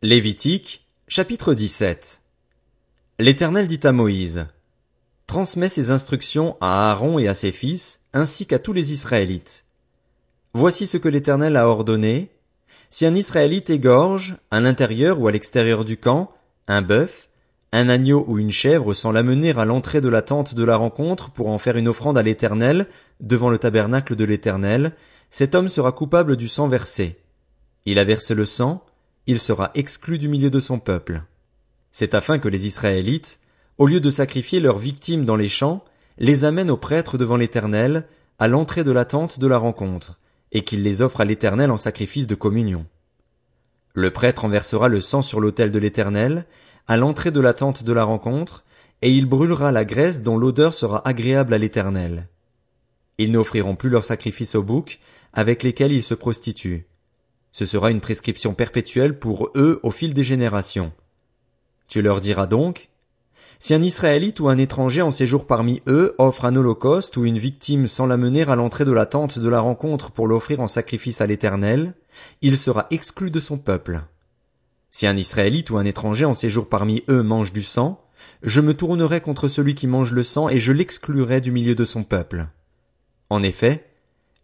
Lévitique, chapitre 17 L'Éternel dit à Moïse, Transmets ces instructions à Aaron et à ses fils, ainsi qu'à tous les Israélites. Voici ce que l'Éternel a ordonné. Si un Israélite égorge, à l'intérieur ou à l'extérieur du camp, un bœuf, un agneau ou une chèvre sans l'amener à l'entrée de la tente de la rencontre pour en faire une offrande à l'Éternel, devant le tabernacle de l'Éternel, cet homme sera coupable du sang versé. Il a versé le sang, il sera exclu du milieu de son peuple. C'est afin que les Israélites, au lieu de sacrifier leurs victimes dans les champs, les amènent au prêtre devant l'Éternel, à l'entrée de la tente de la rencontre, et qu'il les offre à l'Éternel en sacrifice de communion. Le prêtre enversera le sang sur l'autel de l'Éternel, à l'entrée de la tente de la rencontre, et il brûlera la graisse dont l'odeur sera agréable à l'Éternel. Ils n'offriront plus leurs sacrifices aux boucs, avec lesquels ils se prostituent. Ce sera une prescription perpétuelle pour eux au fil des générations. Tu leur diras donc, si un Israélite ou un étranger en séjour parmi eux offre un holocauste ou une victime sans la mener à l'entrée de la tente de la rencontre pour l'offrir en sacrifice à l'Éternel, il sera exclu de son peuple. Si un Israélite ou un étranger en séjour parmi eux mange du sang, je me tournerai contre celui qui mange le sang et je l'exclurai du milieu de son peuple. En effet,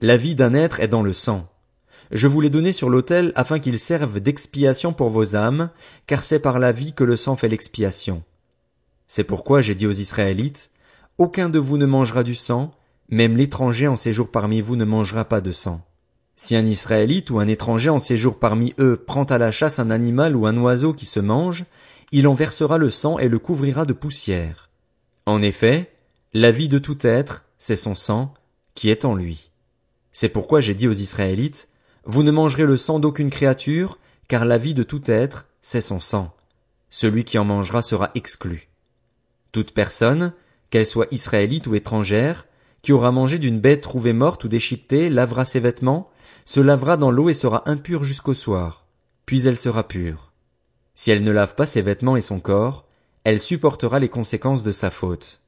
la vie d'un être est dans le sang. Je vous l'ai donné sur l'autel afin qu'il serve d'expiation pour vos âmes, car c'est par la vie que le sang fait l'expiation. C'est pourquoi j'ai dit aux Israélites, Aucun de vous ne mangera du sang, même l'étranger en séjour parmi vous ne mangera pas de sang. Si un Israélite ou un étranger en séjour parmi eux prend à la chasse un animal ou un oiseau qui se mange, il en versera le sang et le couvrira de poussière. En effet, la vie de tout être, c'est son sang, qui est en lui. C'est pourquoi j'ai dit aux Israélites, vous ne mangerez le sang d'aucune créature, car la vie de tout être, c'est son sang. Celui qui en mangera sera exclu. Toute personne, qu'elle soit israélite ou étrangère, qui aura mangé d'une bête trouvée morte ou déchiquetée, lavera ses vêtements, se lavera dans l'eau et sera impure jusqu'au soir. Puis elle sera pure. Si elle ne lave pas ses vêtements et son corps, elle supportera les conséquences de sa faute.